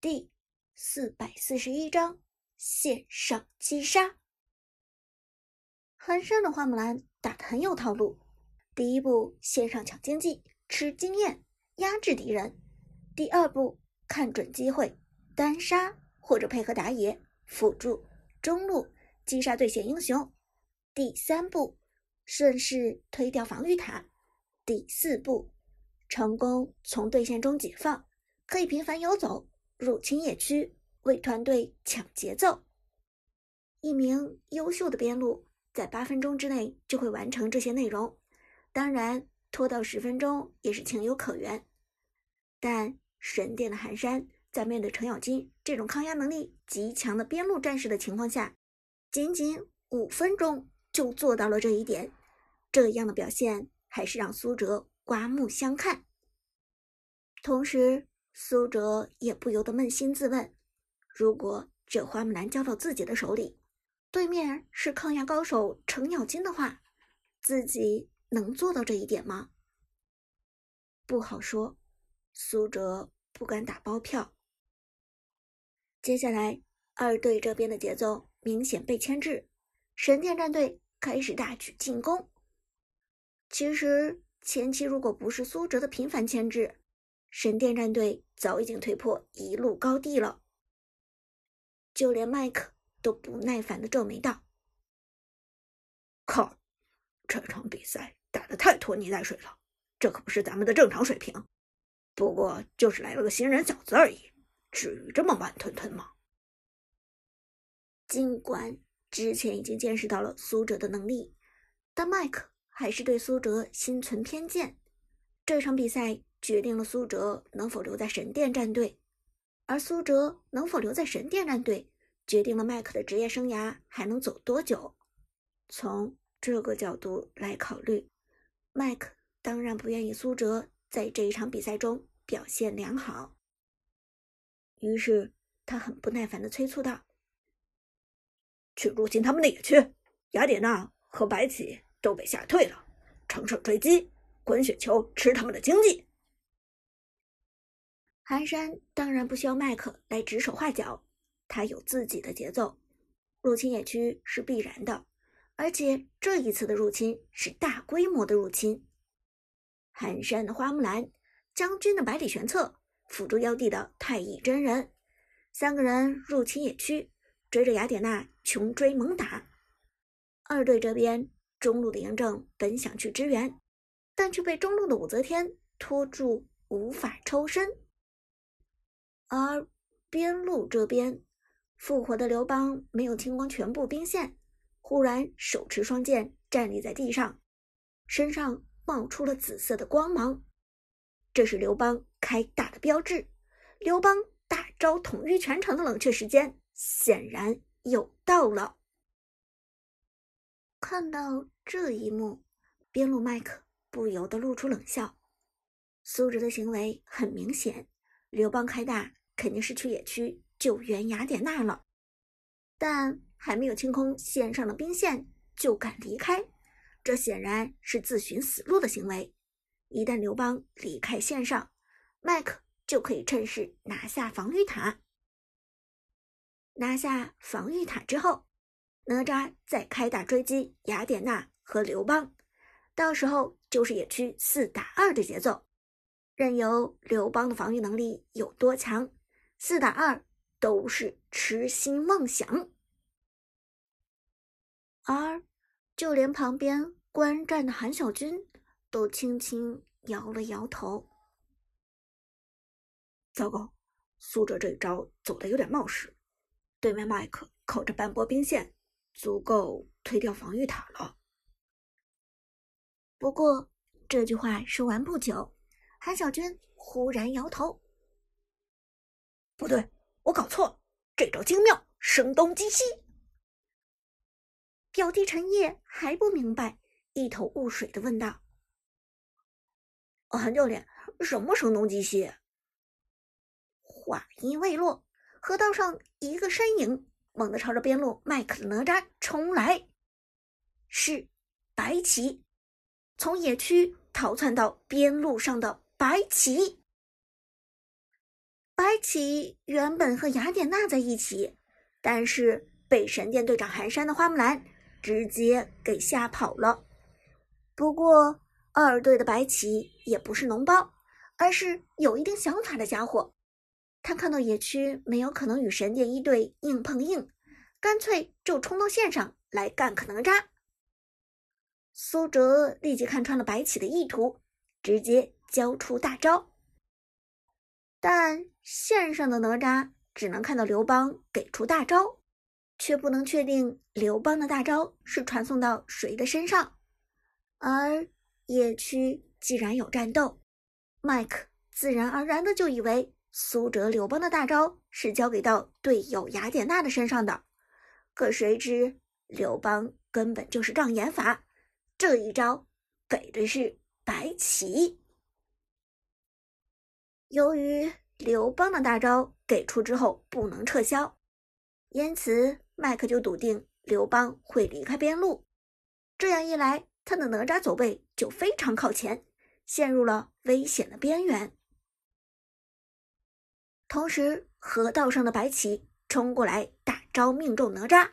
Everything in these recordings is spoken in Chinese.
第四百四十一章线上击杀。寒山的花木兰打得很有套路。第一步，线上抢经济，吃经验，压制敌人；第二步，看准机会，单杀或者配合打野辅助中路击杀对线英雄；第三步，顺势推掉防御塔；第四步，成功从对线中解放，可以频繁游走。入侵野区，为团队抢节奏。一名优秀的边路在八分钟之内就会完成这些内容，当然拖到十分钟也是情有可原。但神殿的寒山在面对程咬金这种抗压能力极强的边路战士的情况下，仅仅五分钟就做到了这一点，这样的表现还是让苏哲刮目相看。同时。苏哲也不由得扪心自问：如果这花木兰交到自己的手里，对面是抗压高手程咬金的话，自己能做到这一点吗？不好说，苏哲不敢打包票。接下来，二队这边的节奏明显被牵制，神殿战队开始大举进攻。其实前期如果不是苏哲的频繁牵制，神殿战队早已经推破一路高地了，就连麦克都不耐烦的皱眉道：“靠，这场比赛打的太拖泥带水了，这可不是咱们的正常水平。不过就是来了个新人小子而已，至于这么慢吞吞吗？”尽管之前已经见识到了苏哲的能力，但麦克还是对苏哲心存偏见。这场比赛。决定了苏哲能否留在神殿战队，而苏哲能否留在神殿战队，决定了麦克的职业生涯还能走多久。从这个角度来考虑，麦克当然不愿意苏哲在这一场比赛中表现良好。于是他很不耐烦地催促道：“去入侵他们的野区，雅典娜和白起都被吓退了，乘胜追击，滚雪球吃他们的经济。”寒山当然不需要麦克来指手画脚，他有自己的节奏。入侵野区是必然的，而且这一次的入侵是大规模的入侵。寒山的花木兰，将军的百里玄策，辅助妖帝的太乙真人，三个人入侵野区，追着雅典娜穷追猛打。二队这边中路的嬴政本想去支援，但却被中路的武则天拖住，无法抽身。而边路这边，复活的刘邦没有清光全部兵线，忽然手持双剑站立在地上，身上冒出了紫色的光芒，这是刘邦开大的标志。刘邦大招统一全场的冷却时间显然又到了。看到这一幕，边路麦克不由得露出冷笑。苏哲的行为很明显，刘邦开大。肯定是去野区救援雅典娜了，但还没有清空线上的兵线就敢离开，这显然是自寻死路的行为。一旦刘邦离开线上，麦克就可以趁势拿下防御塔。拿下防御塔之后，哪吒再开大追击雅典娜和刘邦，到时候就是野区四打二的节奏，任由刘邦的防御能力有多强。四打二都是痴心妄想，而就连旁边观战的韩小军都轻轻摇了摇头。糟糕，苏哲这一招走的有点冒失，对面麦克靠着半波兵线，足够推掉防御塔了。不过这句话说完不久，韩小军忽然摇头。不对，我搞错了，这招精妙，声东击西。表弟陈烨还不明白，一头雾水的问道：“韩教练，什么声东击西？”话音未落，河道上一个身影猛地朝着边路麦克的哪吒冲来，是白起，从野区逃窜到边路上的白起。白起原本和雅典娜在一起，但是被神殿队长寒山的花木兰直接给吓跑了。不过，二队的白起也不是脓包，而是有一定想法的家伙。他看到野区没有可能与神殿一队硬碰硬，干脆就冲到线上来干个哪吒。苏哲立即看穿了白起的意图，直接交出大招。但线上的哪吒只能看到刘邦给出大招，却不能确定刘邦的大招是传送到谁的身上。而野区既然有战斗，麦克自然而然的就以为苏哲、刘邦的大招是交给到队友雅典娜的身上的。可谁知刘邦根本就是障眼法，这一招给的是白起。由于刘邦的大招给出之后不能撤销，因此麦克就笃定刘邦会离开边路。这样一来，他的哪吒走位就非常靠前，陷入了危险的边缘。同时，河道上的白起冲过来，大招命中哪吒。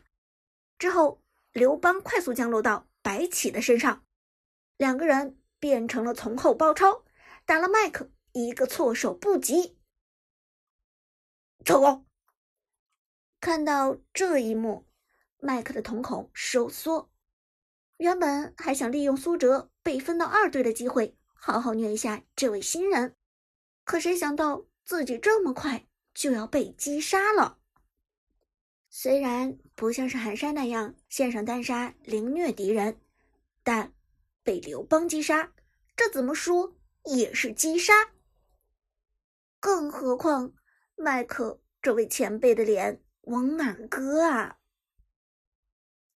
之后，刘邦快速降落到白起的身上，两个人变成了从后包抄，打了麦克。一个措手不及，成功！看到这一幕，麦克的瞳孔收缩。原本还想利用苏哲被分到二队的机会，好好虐一下这位新人，可谁想到自己这么快就要被击杀了。虽然不像是寒山那样线上单杀凌虐敌人，但被刘邦击杀，这怎么说也是击杀。更何况，麦克这位前辈的脸往哪搁啊？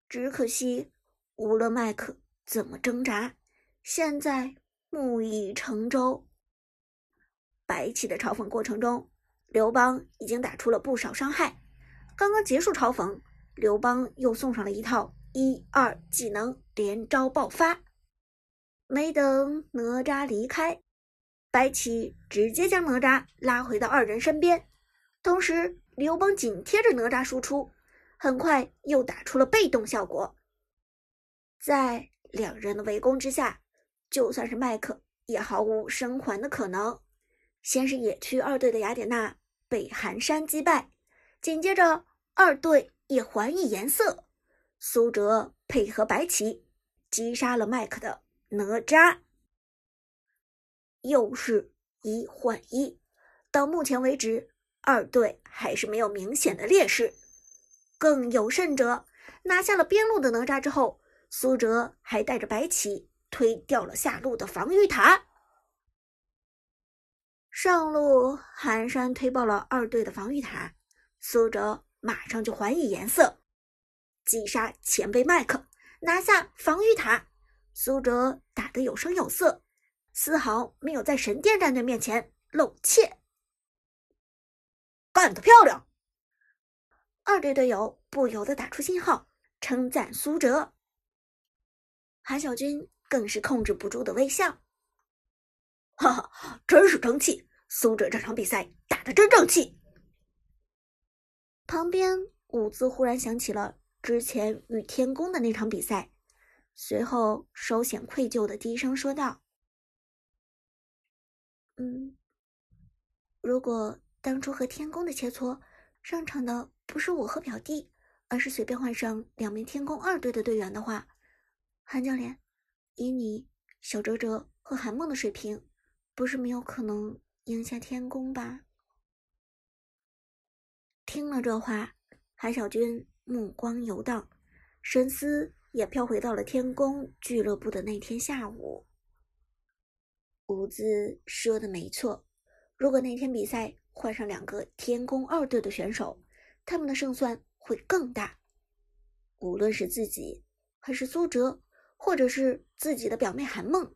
只可惜，无论麦克怎么挣扎，现在木已成舟。白起的嘲讽过程中，刘邦已经打出了不少伤害。刚刚结束嘲讽，刘邦又送上了一套一二技能连招爆发。没等哪吒离开。白起直接将哪吒拉回到二人身边，同时刘邦紧贴着哪吒输出，很快又打出了被动效果。在两人的围攻之下，就算是麦克也毫无生还的可能。先是野区二队的雅典娜被寒山击败，紧接着二队也还以颜色，苏哲配合白起击杀了麦克的哪吒。又是一换一，到目前为止，二队还是没有明显的劣势。更有甚者，拿下了边路的哪吒之后，苏哲还带着白起推掉了下路的防御塔。上路寒山推爆了二队的防御塔，苏哲马上就还以颜色，击杀前辈麦克，拿下防御塔。苏哲打得有声有色。丝毫没有在神殿战队面前露怯，干得漂亮！二队队友不由得打出信号，称赞苏哲。韩小军更是控制不住的微笑，哈哈，真是争气！苏哲这场比赛打得真争气。旁边伍兹忽然想起了之前与天宫的那场比赛，随后稍显愧疚的低声说道。嗯，如果当初和天宫的切磋上场的不是我和表弟，而是随便换上两名天宫二队的队员的话，韩教练，以你小哲哲和韩梦的水平，不是没有可能赢下天宫吧？听了这话，韩小军目光游荡，神思也飘回到了天宫俱乐部的那天下午。伍兹说的没错，如果那天比赛换上两个天宫二队的选手，他们的胜算会更大。无论是自己，还是苏哲，或者是自己的表妹韩梦，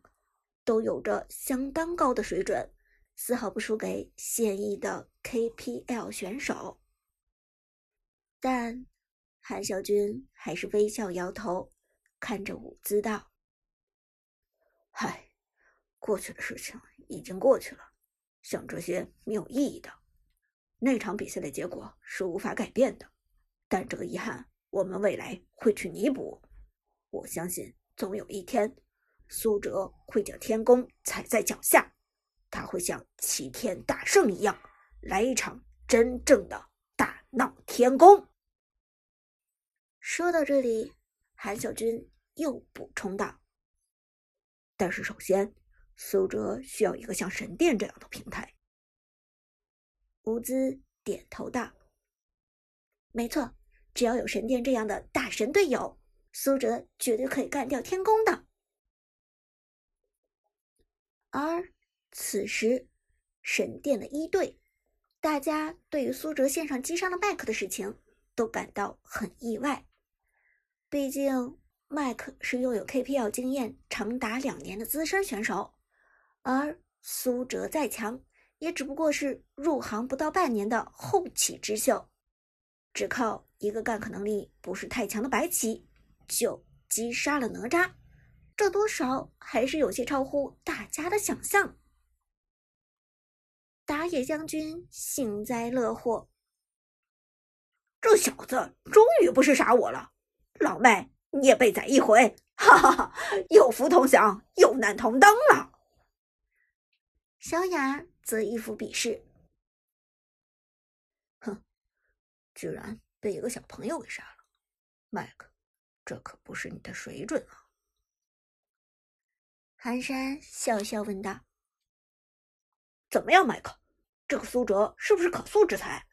都有着相当高的水准，丝毫不输给现役的 KPL 选手。但韩小军还是微笑摇头，看着伍兹道：“嗨。”过去的事情已经过去了，想这些没有意义的。那场比赛的结果是无法改变的，但这个遗憾我们未来会去弥补。我相信总有一天，苏哲会将天宫踩在脚下，他会像齐天大圣一样，来一场真正的大闹天宫。说到这里，韩小军又补充道：“但是首先，苏哲需要一个像神殿这样的平台。”乌兹点头道：“没错，只要有神殿这样的大神队友，苏哲绝对可以干掉天宫的。”而此时，神殿的一队，大家对于苏哲线上击伤了麦克的事情都感到很意外。毕竟，麦克是拥有 KPL 经验长达两年的资深选手，而苏哲再强。也只不过是入行不到半年的后起之秀，只靠一个干 k 能力不是太强的白起就击杀了哪吒，这多少还是有些超乎大家的想象。打野将军幸灾乐祸，这小子终于不是傻我了，老妹你也被宰一回，哈哈哈，有福同享，有难同当了。小雅。则一副鄙视，哼，居然被一个小朋友给杀了，麦克，这可不是你的水准啊！寒山笑笑问道：“怎么样，麦克？这个苏哲是不是可塑之才？”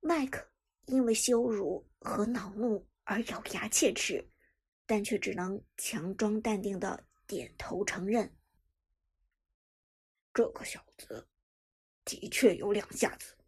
麦克因为羞辱和恼怒而咬牙切齿，但却只能强装淡定的点头承认。这个小子的确有两下子。